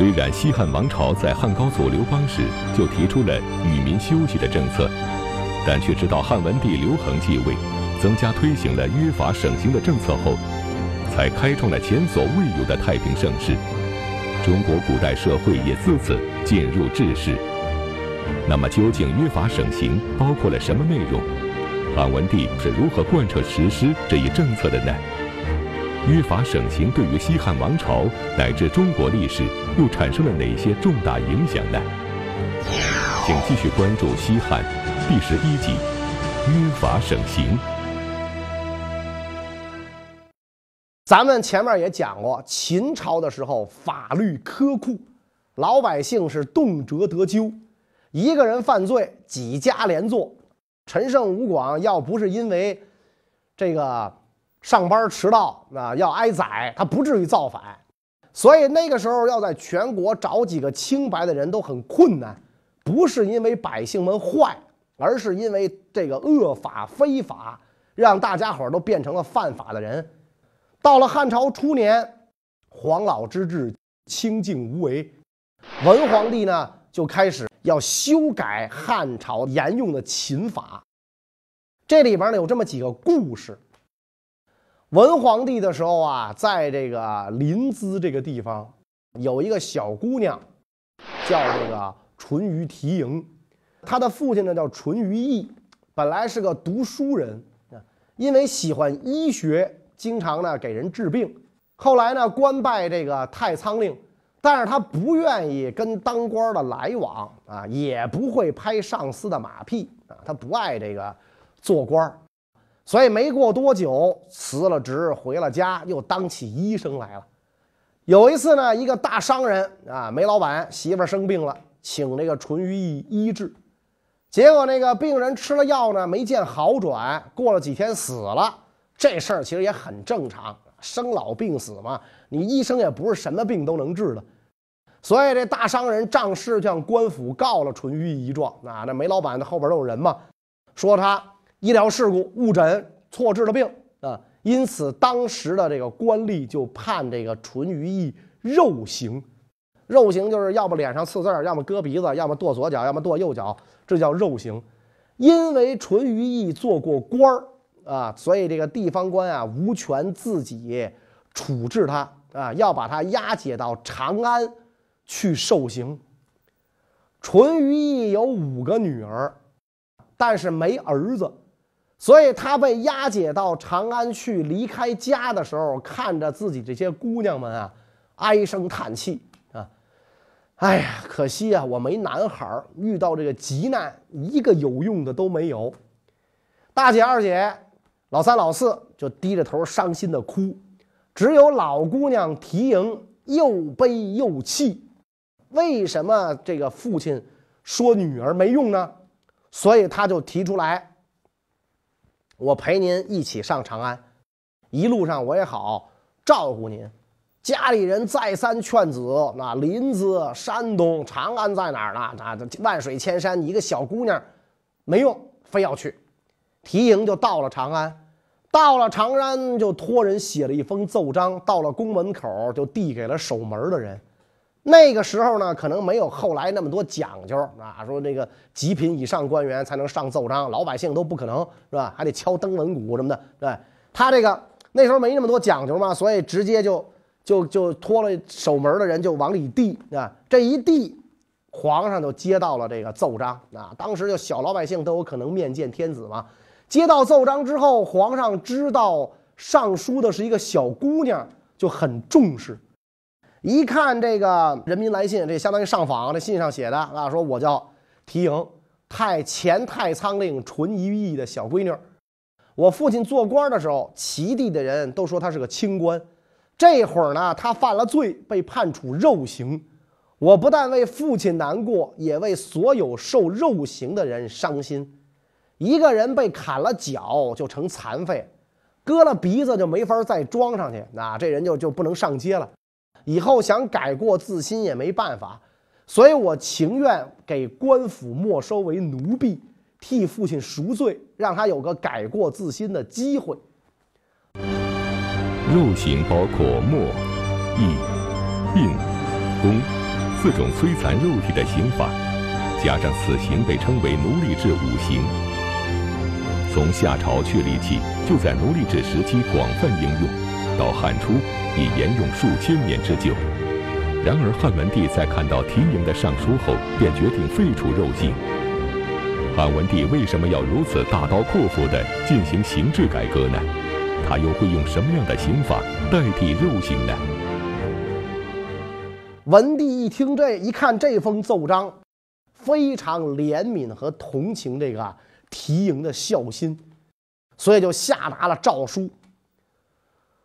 虽然西汉王朝在汉高祖刘邦时就提出了与民休息的政策，但却直到汉文帝刘恒继位，增加推行了约法省刑的政策后，才开创了前所未有的太平盛世。中国古代社会也自此进入治世。那么，究竟约法省刑包括了什么内容？汉文帝是如何贯彻实施这一政策的呢？约法省刑对于西汉王朝乃至中国历史又产生了哪些重大影响呢？请继续关注《西汉》第十一集《约法省刑》。咱们前面也讲过，秦朝的时候法律苛酷，老百姓是动辄得咎，一个人犯罪几家连坐。陈胜吴广要不是因为这个。上班迟到啊，要挨宰，他不至于造反。所以那个时候要在全国找几个清白的人都很困难，不是因为百姓们坏，而是因为这个恶法非法，让大家伙都变成了犯法的人。到了汉朝初年，黄老之治，清静无为，文皇帝呢就开始要修改汉朝沿用的秦法。这里边呢有这么几个故事。文皇帝的时候啊，在这个临淄这个地方，有一个小姑娘，叫这个淳于缇萦。她的父亲呢叫淳于意，本来是个读书人，因为喜欢医学，经常呢给人治病。后来呢官拜这个太仓令，但是他不愿意跟当官的来往啊，也不会拍上司的马屁啊，他不爱这个做官所以没过多久，辞了职，回了家，又当起医生来了。有一次呢，一个大商人啊，煤老板媳妇生病了，请那个淳于意医治。结果那个病人吃了药呢，没见好转，过了几天死了。这事儿其实也很正常，生老病死嘛，你医生也不是什么病都能治的。所以这大商人仗势向官府告了淳于意一状。啊，那煤老板的后边都有人嘛，说他。医疗事故误诊错治了病啊，因此当时的这个官吏就判这个淳于意肉刑。肉刑就是要么脸上刺字要么割鼻子，要么剁左脚，要么剁右脚，这叫肉刑。因为淳于意做过官儿啊，所以这个地方官啊无权自己处置他啊，要把他押解到长安去受刑。淳于意有五个女儿，但是没儿子。所以他被押解到长安去，离开家的时候，看着自己这些姑娘们啊，唉声叹气啊，哎呀，可惜啊，我没男孩遇到这个急难，一个有用的都没有。大姐、二姐、老三、老四就低着头伤心的哭，只有老姑娘缇萦又悲又气。为什么这个父亲说女儿没用呢？所以他就提出来。我陪您一起上长安，一路上我也好照顾您。家里人再三劝子，那临淄、山东、长安在哪儿呢？那这万水千山，你一个小姑娘没用，非要去。提营就到了长安，到了长安就托人写了一封奏章，到了宫门口就递给了守门的人。那个时候呢，可能没有后来那么多讲究啊，说这个极品以上官员才能上奏章，老百姓都不可能是吧？还得敲登门鼓什么的，对他这个那时候没那么多讲究嘛，所以直接就就就托了守门的人就往里递啊，这一递，皇上就接到了这个奏章啊。当时就小老百姓都有可能面见天子嘛，接到奏章之后，皇上知道上书的是一个小姑娘，就很重视。一看这个人民来信，这相当于上访。这信上写的啊，说我叫提莹，太前太仓令淳于意的小闺女。我父亲做官的时候，齐地的人都说他是个清官。这会儿呢，他犯了罪，被判处肉刑。我不但为父亲难过，也为所有受肉刑的人伤心。一个人被砍了脚就成残废，割了鼻子就没法再装上去，那这人就就不能上街了。以后想改过自新也没办法，所以我情愿给官府没收为奴婢，替父亲赎罪，让他有个改过自新的机会。肉刑包括墨、役、病、宫、四种摧残肉体的刑法，加上死刑，被称为奴隶制五刑。从夏朝确立起，就在奴隶制时期广泛应用，到汉初已沿用数千年之久。然而汉文帝在看到提刑的上书后，便决定废除肉刑。汉文帝为什么要如此大刀阔斧地进行刑制改革呢？他又会用什么样的刑法代替肉刑呢？文帝一听这一看这封奏章，非常怜悯和同情这个提刑的孝心，所以就下达了诏书，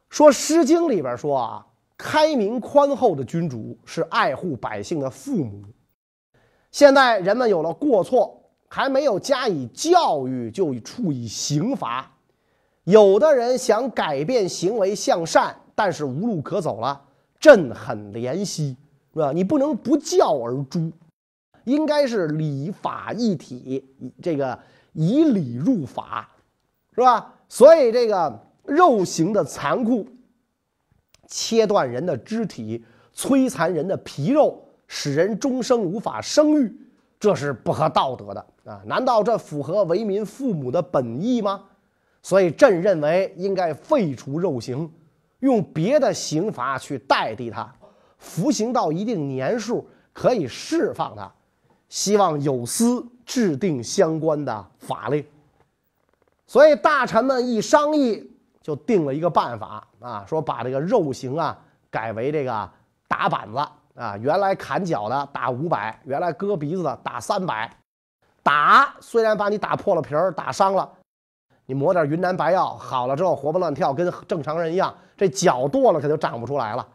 说《诗经》里边说啊，开明宽厚的君主是爱护百姓的父母。现在人们有了过错，还没有加以教育就处以刑罚，有的人想改变行为向善，但是无路可走了，朕很怜惜。是吧？你不能不教而诛，应该是礼法一体，这个以礼入法，是吧？所以这个肉刑的残酷，切断人的肢体，摧残人的皮肉，使人终生无法生育，这是不合道德的啊！难道这符合为民父母的本意吗？所以朕认为应该废除肉刑，用别的刑罚去代替它。服刑到一定年数可以释放他，希望有司制定相关的法令。所以大臣们一商议，就定了一个办法啊，说把这个肉刑啊改为这个打板子啊，原来砍脚的打五百，原来割鼻子的打三百。打虽然把你打破了皮儿，打伤了，你抹点云南白药好了之后活蹦乱跳，跟正常人一样，这脚剁了可就长不出来了。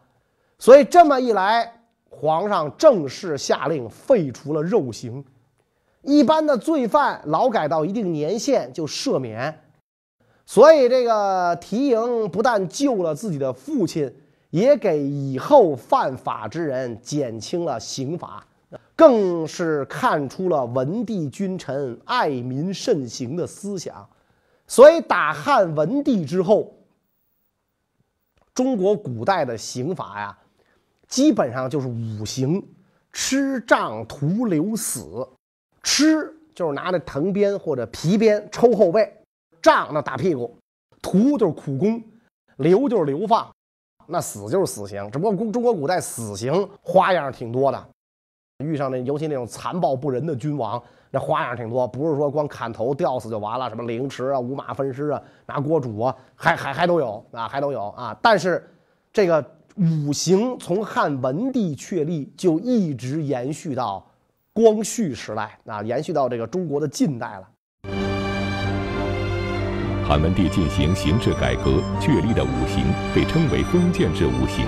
所以这么一来，皇上正式下令废除了肉刑，一般的罪犯劳改到一定年限就赦免。所以这个提刑不但救了自己的父亲，也给以后犯法之人减轻了刑罚，更是看出了文帝君臣爱民慎行的思想。所以打汉文帝之后，中国古代的刑法呀。基本上就是五刑：吃、杖、徒、流、死。吃就是拿着藤鞭或者皮鞭抽后背，杖那打屁股，屠就是苦工，流就是流放，那死就是死刑。只不过中中国古代死刑花样挺多的，遇上那尤其那种残暴不仁的君王，那花样挺多，不是说光砍头吊死就完了，什么凌迟啊、五马分尸啊、拿锅煮啊，还还还都有啊，还都有啊。但是这个。五行从汉文帝确立就一直延续到光绪时代啊，延续到这个中国的近代了。汉文帝进行刑制改革确立的五行被称为封建制五行。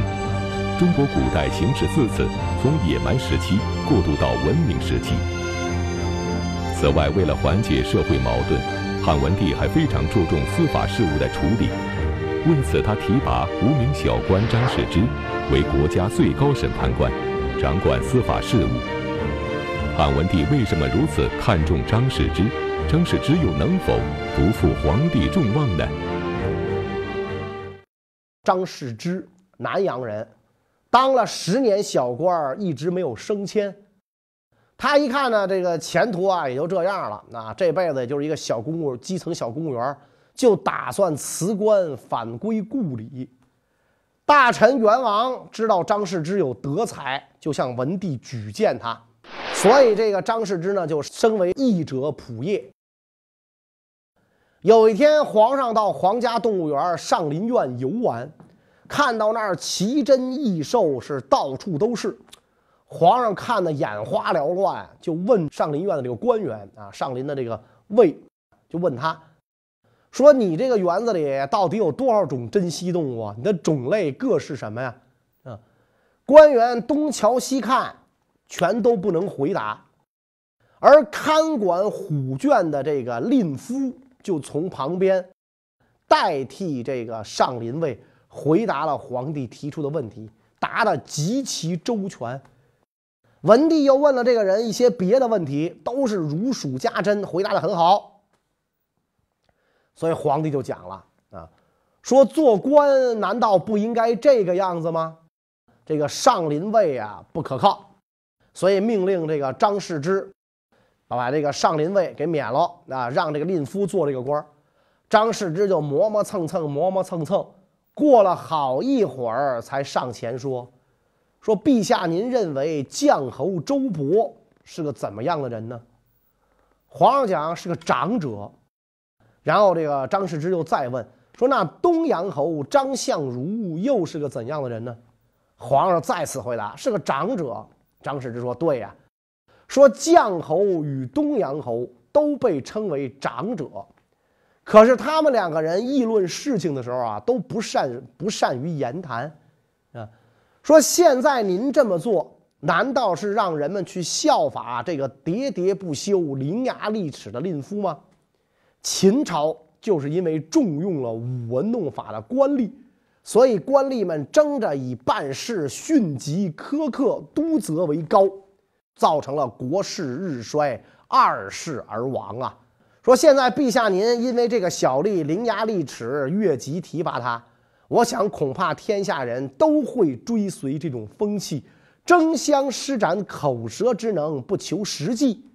中国古代刑制自此从野蛮时期过渡到文明时期。此外，为了缓解社会矛盾，汉文帝还非常注重司法事务的处理。为此，他提拔无名小官张世之为国家最高审判官，掌管司法事务。汉文帝为什么如此看重张世之？张世之又能否不负皇帝众望呢？张世之，南阳人，当了十年小官儿，一直没有升迁。他一看呢，这个前途啊也就这样了，那这辈子也就是一个小公务，基层小公务员。就打算辞官返归故里。大臣元王知道张世之有德才，就向文帝举荐他，所以这个张世之呢就升为义者仆射。有一天，皇上到皇家动物园上林苑游玩，看到那儿奇珍异兽是到处都是，皇上看得眼花缭乱，就问上林苑的这个官员啊，上林的这个尉，就问他。说你这个园子里到底有多少种珍稀动物啊？你的种类各是什么呀？啊，官员东瞧西看，全都不能回答。而看管虎圈的这个令夫就从旁边代替这个上林尉回答了皇帝提出的问题，答得极其周全。文帝又问了这个人一些别的问题，都是如数家珍，回答得很好。所以皇帝就讲了啊，说做官难道不应该这个样子吗？这个上林尉啊不可靠，所以命令这个张世之把这个上林尉给免了啊，让这个令夫做这个官张世之就磨磨蹭蹭，磨磨蹭蹭，过了好一会儿才上前说：“说陛下，您认为将侯周勃是个怎么样的人呢？”皇上讲是个长者。然后这个张世之又再问说：“那东阳侯张相如又是个怎样的人呢？”皇上再次回答：“是个长者。”张世之说：“对呀，说绛侯与东阳侯都被称为长者，可是他们两个人议论事情的时候啊，都不善不善于言谈啊。说现在您这么做，难道是让人们去效法这个喋喋不休、伶牙俐齿的令夫吗？秦朝就是因为重用了舞文弄法的官吏。”所以官吏们争着以办事迅疾、苛刻、督责为高，造成了国势日衰、二世而亡啊！说现在陛下您因为这个小吏伶牙俐齿，越级提拔他，我想恐怕天下人都会追随这种风气，争相施展口舌之能，不求实际。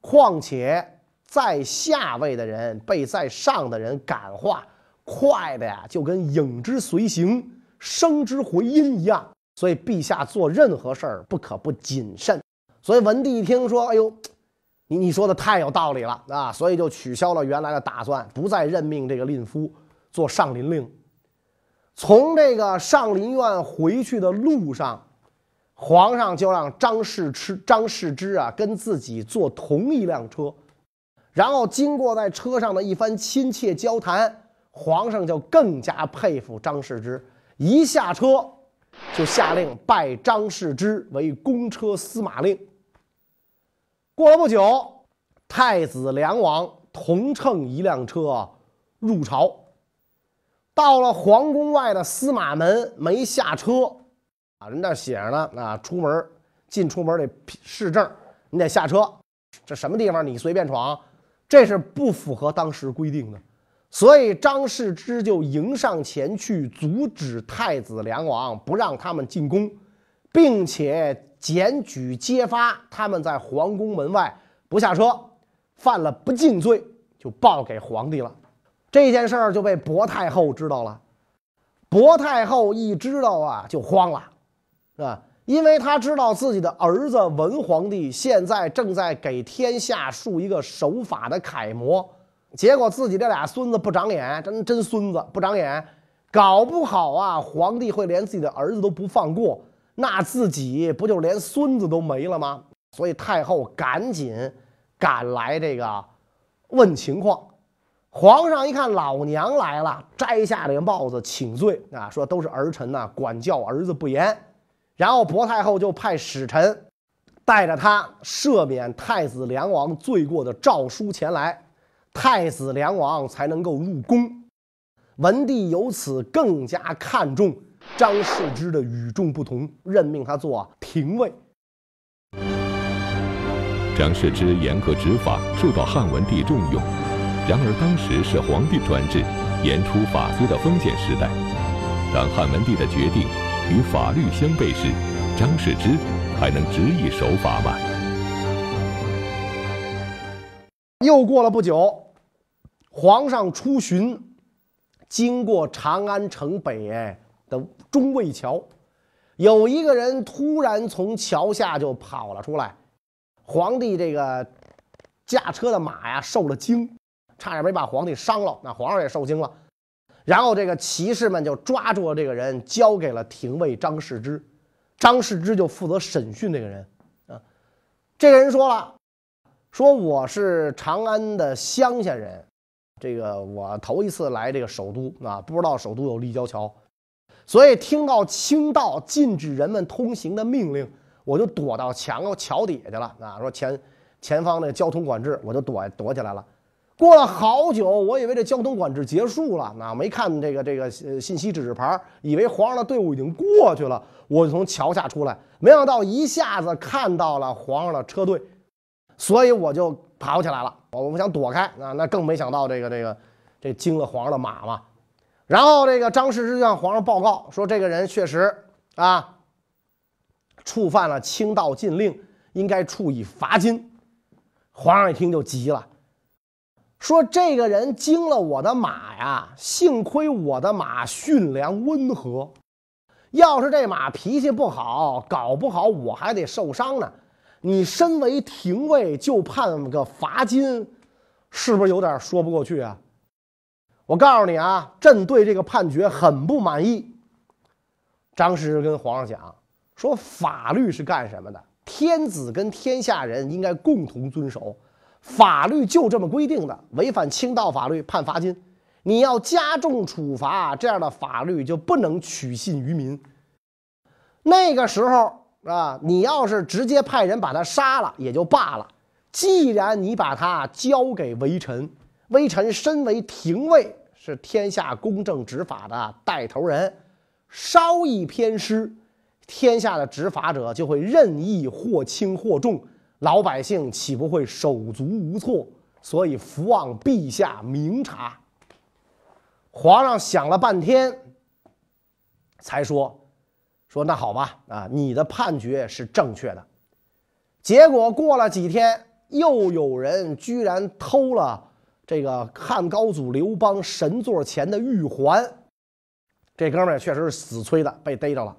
况且在下位的人被在上的人感化。快的呀，就跟影之随形、声之回音一样。所以陛下做任何事儿不可不谨慎。所以文帝一听说，哎呦，你你说的太有道理了啊！所以就取消了原来的打算，不再任命这个令夫做上林令。从这个上林苑回去的路上，皇上就让张世之张世之啊跟自己坐同一辆车，然后经过在车上的一番亲切交谈。皇上就更加佩服张世之，一下车就下令拜张世之为公车司马令。过了不久，太子梁王同乘一辆车入朝，到了皇宫外的司马门没下车，啊，人那写着呢，啊，出门进出门得市政，你得下车，这什么地方你随便闯，这是不符合当时规定的。所以张世之就迎上前去，阻止太子梁王，不让他们进宫，并且检举揭发他们在皇宫门外不下车，犯了不敬罪，就报给皇帝了。这件事儿就被薄太后知道了。薄太后一知道啊，就慌了，啊，因为他知道自己的儿子文皇帝现在正在给天下树一个守法的楷模。结果自己这俩孙子不长眼，真真孙子不长眼，搞不好啊，皇帝会连自己的儿子都不放过，那自己不就连孙子都没了吗？所以太后赶紧赶来这个问情况。皇上一看老娘来了，摘下这个帽子请罪啊，说都是儿臣呐管教儿子不严。然后薄太后就派使臣带着他赦免太子梁王罪过的诏书前来。太子梁王才能够入宫，文帝由此更加看重张世之的与众不同，任命他做廷尉。张世之严格执法，受到汉文帝重用。然而当时是皇帝专制、严出法绥的封建时代，当汉文帝的决定与法律相悖时，张世之还能执意守法吗？又过了不久。皇上出巡，经过长安城北的中卫桥，有一个人突然从桥下就跑了出来。皇帝这个驾车的马呀受了惊，差点没把皇帝伤了。那皇上也受惊了。然后这个骑士们就抓住了这个人，交给了廷尉张世之。张世之就负责审讯这个人。啊，这个人说了，说我是长安的乡下人。这个我头一次来这个首都啊，不知道首都有立交桥，所以听到清道禁止人们通行的命令，我就躲到墙桥底下去了啊。说前前方那交通管制，我就躲躲起来了。过了好久，我以为这交通管制结束了，那没看这个这个信息指示牌，以为皇上的队伍已经过去了，我就从桥下出来，没想到一下子看到了皇上的车队，所以我就跑起来了。我我想躲开啊，那更没想到这个这个这惊了皇上的马嘛。然后这个张世之向皇上报告说，这个人确实啊触犯了清道禁令，应该处以罚金。皇上一听就急了，说：“这个人惊了我的马呀！幸亏我的马驯良温和，要是这马脾气不好，搞不好我还得受伤呢。你身为廷尉，就判个罚金，是不是有点说不过去啊？我告诉你啊，朕对这个判决很不满意。”张师跟皇上讲说：“法律是干什么的？”天子跟天下人应该共同遵守法律，就这么规定的。违反清道法律判罚金，你要加重处罚，这样的法律就不能取信于民。那个时候啊，你要是直接派人把他杀了也就罢了，既然你把他交给微臣，微臣身为廷尉，是天下公正执法的带头人，稍一偏失。天下的执法者就会任意或轻或重，老百姓岂不会手足无措？所以福望陛下明察。皇上想了半天，才说：“说那好吧，啊，你的判决是正确的。”结果过了几天，又有人居然偷了这个汉高祖刘邦神座前的玉环，这哥们儿确实是死催的，被逮着了。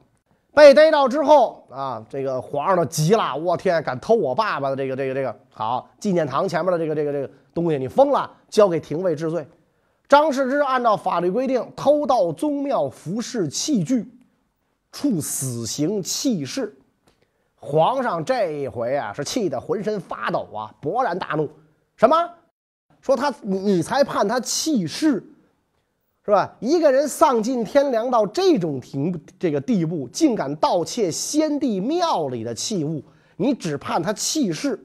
被逮到之后啊，这个皇上都急了，我天，敢偷我爸爸的这个这个这个好纪念堂前面的这个这个这个东西，你疯了！交给廷尉治罪。张世之按照法律规定，偷盗宗庙服饰器具，处死刑弃市。皇上这一回啊，是气得浑身发抖啊，勃然大怒。什么？说他你你才判他弃市？是吧？一个人丧尽天良到这种庭这个地步，竟敢盗窃先帝庙里的器物，你只判他弃市。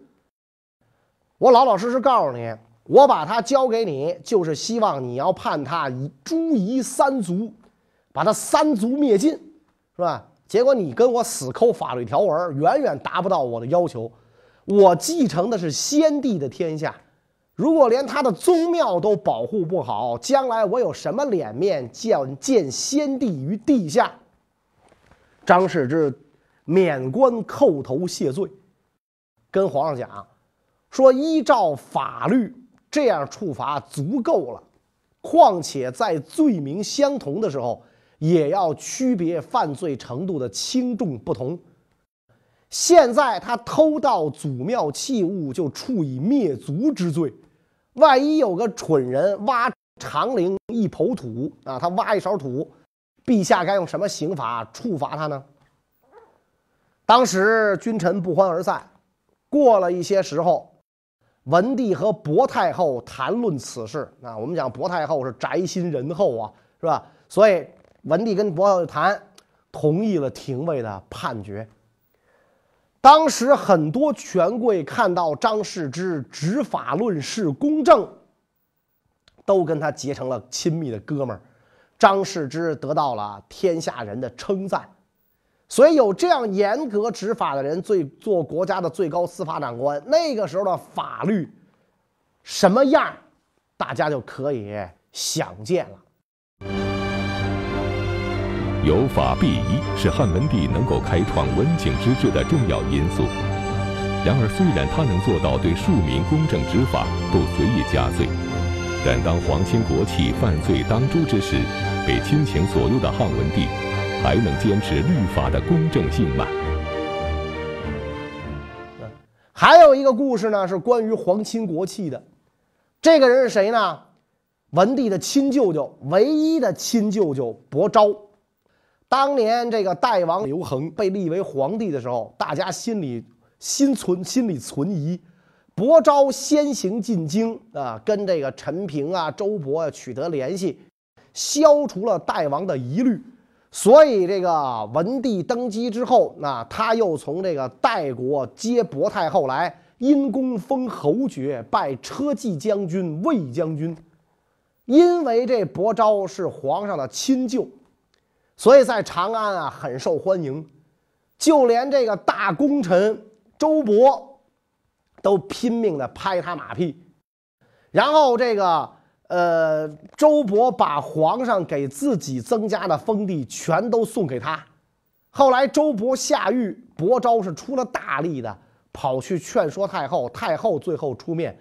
我老老实实告诉你，我把他交给你，就是希望你要判他诛夷三族，把他三族灭尽，是吧？结果你跟我死抠法律条文，远远达不到我的要求。我继承的是先帝的天下。如果连他的宗庙都保护不好，将来我有什么脸面见见先帝于地下？张世之免官叩头谢罪，跟皇上讲说：依照法律，这样处罚足够了。况且在罪名相同的时候，也要区别犯罪程度的轻重不同。现在他偷盗祖庙器物，就处以灭族之罪。万一有个蠢人挖长陵一抔土啊，他挖一勺土，陛下该用什么刑罚处罚他呢？当时君臣不欢而散。过了一些时候，文帝和薄太后谈论此事啊。我们讲薄太后是宅心仁厚啊，是吧？所以文帝跟薄太后谈，同意了廷尉的判决。当时很多权贵看到张世之执法论事公正，都跟他结成了亲密的哥们儿。张世之得到了天下人的称赞，所以有这样严格执法的人，最做国家的最高司法长官，那个时候的法律什么样，大家就可以想见了。有法必依是汉文帝能够开创文景之治的重要因素。然而，虽然他能做到对庶民公正执法，不随意加罪，但当皇亲国戚犯罪当诛之时，被亲情左右的汉文帝，还能坚持律法的公正性吗？还有一个故事呢，是关于皇亲国戚的。这个人是谁呢？文帝的亲舅舅，唯一的亲舅舅伯昭。当年这个代王刘恒被立为皇帝的时候，大家心里心存心里存疑。伯昭先行进京啊，跟这个陈平啊、周勃啊取得联系，消除了代王的疑虑。所以这个文帝登基之后，那他又从这个代国接伯太后来，因功封侯爵，拜车骑将军、卫将军。因为这伯昭是皇上的亲舅。所以在长安啊，很受欢迎，就连这个大功臣周勃都拼命的拍他马屁。然后这个呃，周勃把皇上给自己增加的封地全都送给他。后来周勃下狱，伯昭是出了大力的，跑去劝说太后，太后最后出面，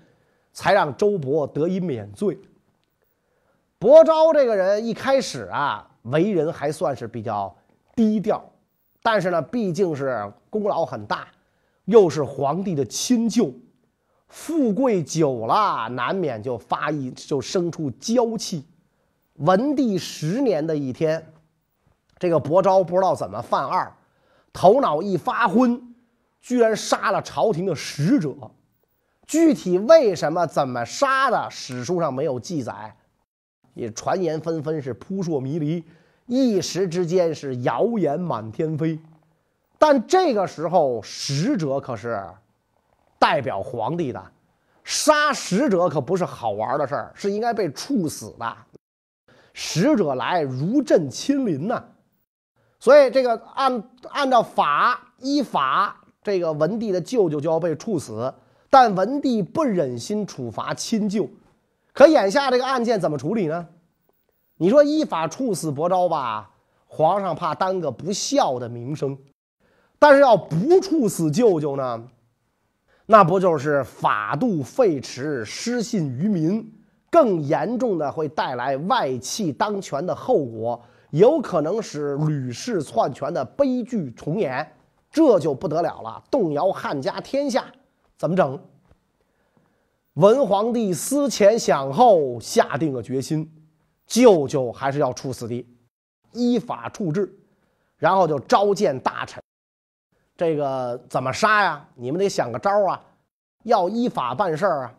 才让周勃得以免罪。伯昭这个人一开始啊，为人还算是比较低调，但是呢，毕竟是功劳很大，又是皇帝的亲舅，富贵久了，难免就发一就生出娇气。文帝十年的一天，这个伯昭不知道怎么犯二，头脑一发昏，居然杀了朝廷的使者。具体为什么、怎么杀的，史书上没有记载。也传言纷纷，是扑朔迷离，一时之间是谣言满天飞。但这个时候，使者可是代表皇帝的，杀使者可不是好玩的事儿，是应该被处死的。使者来如朕亲临呐，所以这个按按照法依法，这个文帝的舅舅就要被处死，但文帝不忍心处罚亲舅。可眼下这个案件怎么处理呢？你说依法处死伯昭吧，皇上怕耽搁不孝的名声；但是要不处死舅舅呢，那不就是法度废弛、失信于民？更严重的会带来外戚当权的后果，有可能使吕氏篡权的悲剧重演，这就不得了了，动摇汉家天下，怎么整？文皇帝思前想后，下定了决心，舅舅还是要处死的，依法处置，然后就召见大臣。这个怎么杀呀？你们得想个招啊！要依法办事儿啊，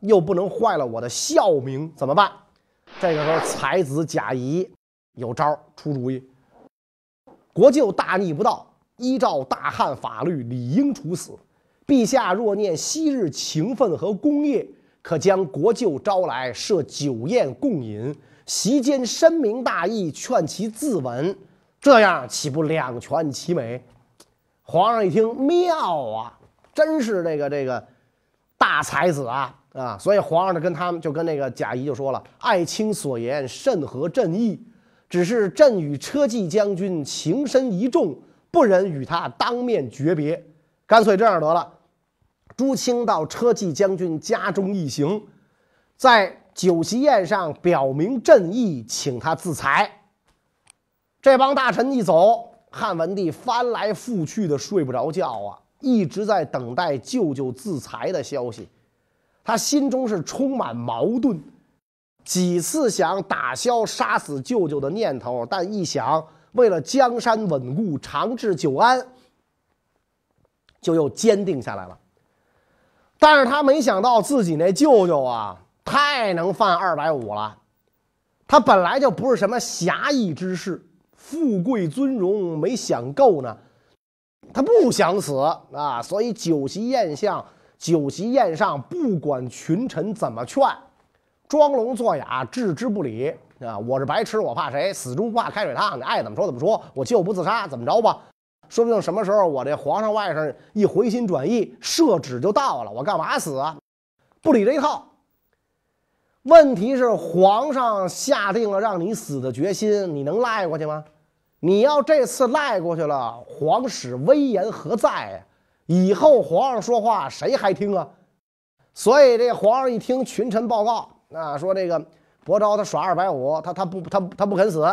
又不能坏了我的孝名，怎么办？这个时候，才子贾谊有招出主意。国舅大逆不道，依照大汉法律，理应处死。陛下若念昔日情分和功业，可将国舅招来设酒宴共饮，席间深明大义，劝其自刎，这样岂不两全其美？皇上一听，妙啊，真是这个这个大才子啊啊！所以皇上呢跟他们就跟那个贾谊就说了：“爱卿所言甚合朕意，只是朕与车骑将军情深意重，不忍与他当面诀别。”干脆这样得了，朱清到车骑将军家中一行，在酒席宴上表明朕意，请他自裁。这帮大臣一走，汉文帝翻来覆去的睡不着觉啊，一直在等待舅舅自裁的消息。他心中是充满矛盾，几次想打消杀死舅舅的念头，但一想为了江山稳固、长治久安。就又坚定下来了，但是他没想到自己那舅舅啊，太能犯二百五了。他本来就不是什么侠义之士，富贵尊荣没享够呢，他不想死啊。所以酒席宴上，酒席宴上不管群臣怎么劝，装聋作哑，置之不理啊。我是白痴，我怕谁？死猪不怕开水烫，你爱怎么说怎么说，我就不自杀，怎么着吧？说不定什么时候我这皇上外甥一回心转意，圣旨就到了，我干嘛死啊？不理这一套。问题是皇上下定了让你死的决心，你能赖过去吗？你要这次赖过去了，皇室威严何在呀？以后皇上说话谁还听啊？所以这皇上一听群臣报告，啊，说这个伯昭他耍二百五，他他不他他不肯死，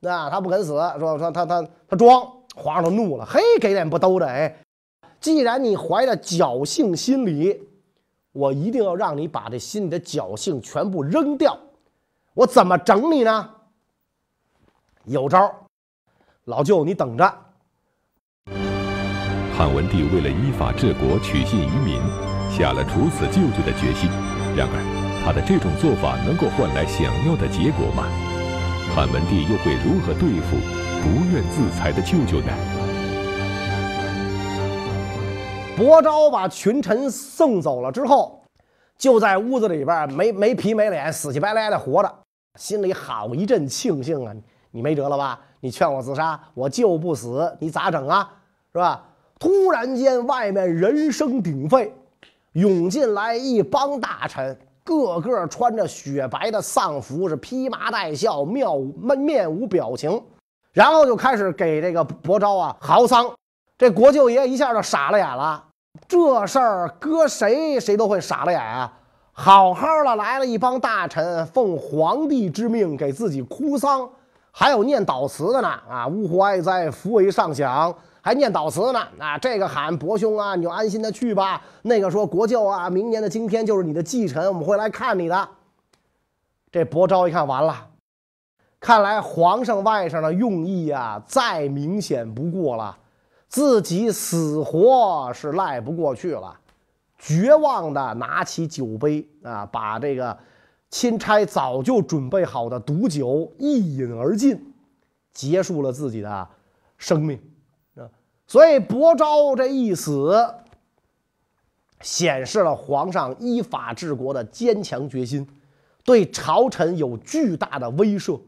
那他不肯死，说说他他他装。皇上怒了，嘿，给脸不兜着哎！既然你怀着侥幸心理，我一定要让你把这心里的侥幸全部扔掉。我怎么整你呢？有招，老舅你等着。汉文帝为了依法治国、取信于民，下了处死舅舅的决心。然而，他的这种做法能够换来想要的结果吗？汉文帝又会如何对付？不愿自裁的舅舅呢？伯昭把群臣送走了之后，就在屋子里边没没皮没脸、死乞白赖的活着，心里好一阵庆幸啊！你没辙了吧？你劝我自杀，我就不死，你咋整啊？是吧？突然间，外面人声鼎沸，涌进来一帮大臣，个个穿着雪白的丧服，是披麻戴孝，面面面无表情。然后就开始给这个伯昭啊嚎丧，这国舅爷一下就傻了眼了。这事儿搁谁谁都会傻了眼啊！好好的来了一帮大臣，奉皇帝之命给自己哭丧，还有念悼词的呢啊！呜呼哀哉，福为上享，还念悼词呢啊！这个喊伯兄啊，你就安心的去吧。那个说国舅啊，明年的今天就是你的忌辰，我们会来看你的。这伯昭一看完了，看来皇上外甥的用意啊，再明显不过了，自己死活是赖不过去了。绝望的拿起酒杯啊，把这个钦差早就准备好的毒酒一饮而尽，结束了自己的生命啊。所以伯昭这一死，显示了皇上依法治国的坚强决心，对朝臣有巨大的威慑。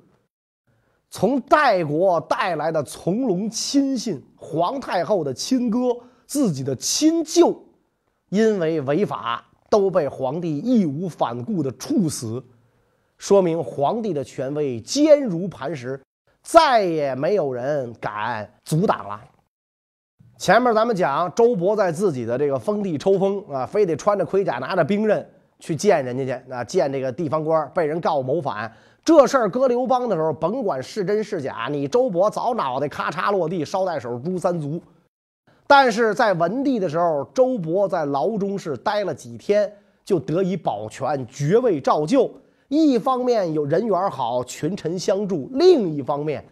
从代国带来的从龙亲信，皇太后的亲哥，自己的亲舅。因为违法都被皇帝义无反顾的处死，说明皇帝的权威坚如磐石，再也没有人敢阻挡了。前面咱们讲周勃在自己的这个封地抽风啊，非得穿着盔甲拿着兵刃去见人家去啊，见这个地方官，被人告谋反。这事儿搁刘邦的时候，甭管是真是假，你周勃早脑袋咔嚓落地，捎带手诛三族。但是在文帝的时候，周勃在牢中是待了几天，就得以保全，爵位照旧。一方面有人缘好，群臣相助；另一方面，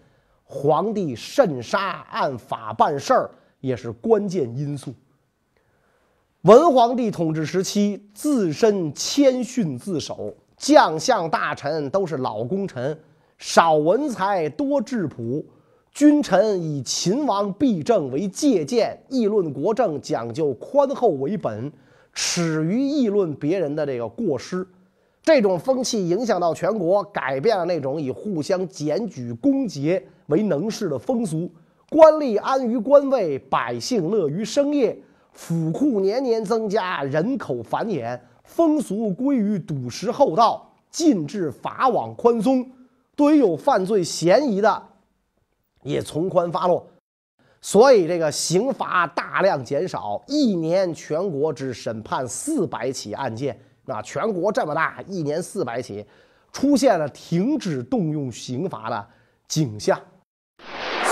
皇帝慎杀，按法办事儿，也是关键因素。文皇帝统治时期，自身谦逊自守，将相大臣都是老功臣，少文才，多质朴。君臣以秦王弊政为借鉴，议论国政讲究宽厚为本，耻于议论别人的这个过失。这种风气影响到全国，改变了那种以互相检举公节为能事的风俗。官吏安于官位，百姓乐于生业，府库年年增加，人口繁衍，风俗归于笃实厚道，禁制法网宽松。对于有犯罪嫌疑的，也从宽发落，所以这个刑罚大量减少，一年全国只审判四百起案件。那全国这么大，一年四百起，出现了停止动用刑罚的景象。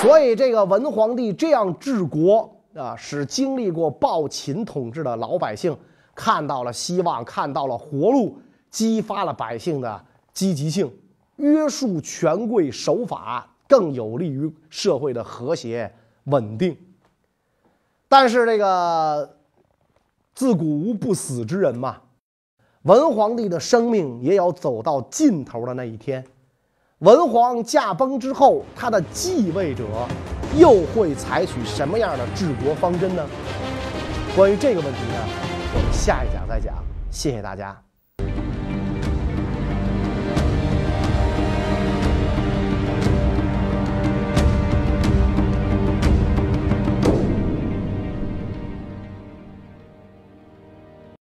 所以这个文皇帝这样治国啊，使经历过暴秦统治的老百姓看到了希望，看到了活路，激发了百姓的积极性，约束权贵守法。更有利于社会的和谐稳定。但是这个自古无不死之人嘛，文皇帝的生命也要走到尽头的那一天。文皇驾崩之后，他的继位者又会采取什么样的治国方针呢？关于这个问题呢，我们下一讲再讲。谢谢大家。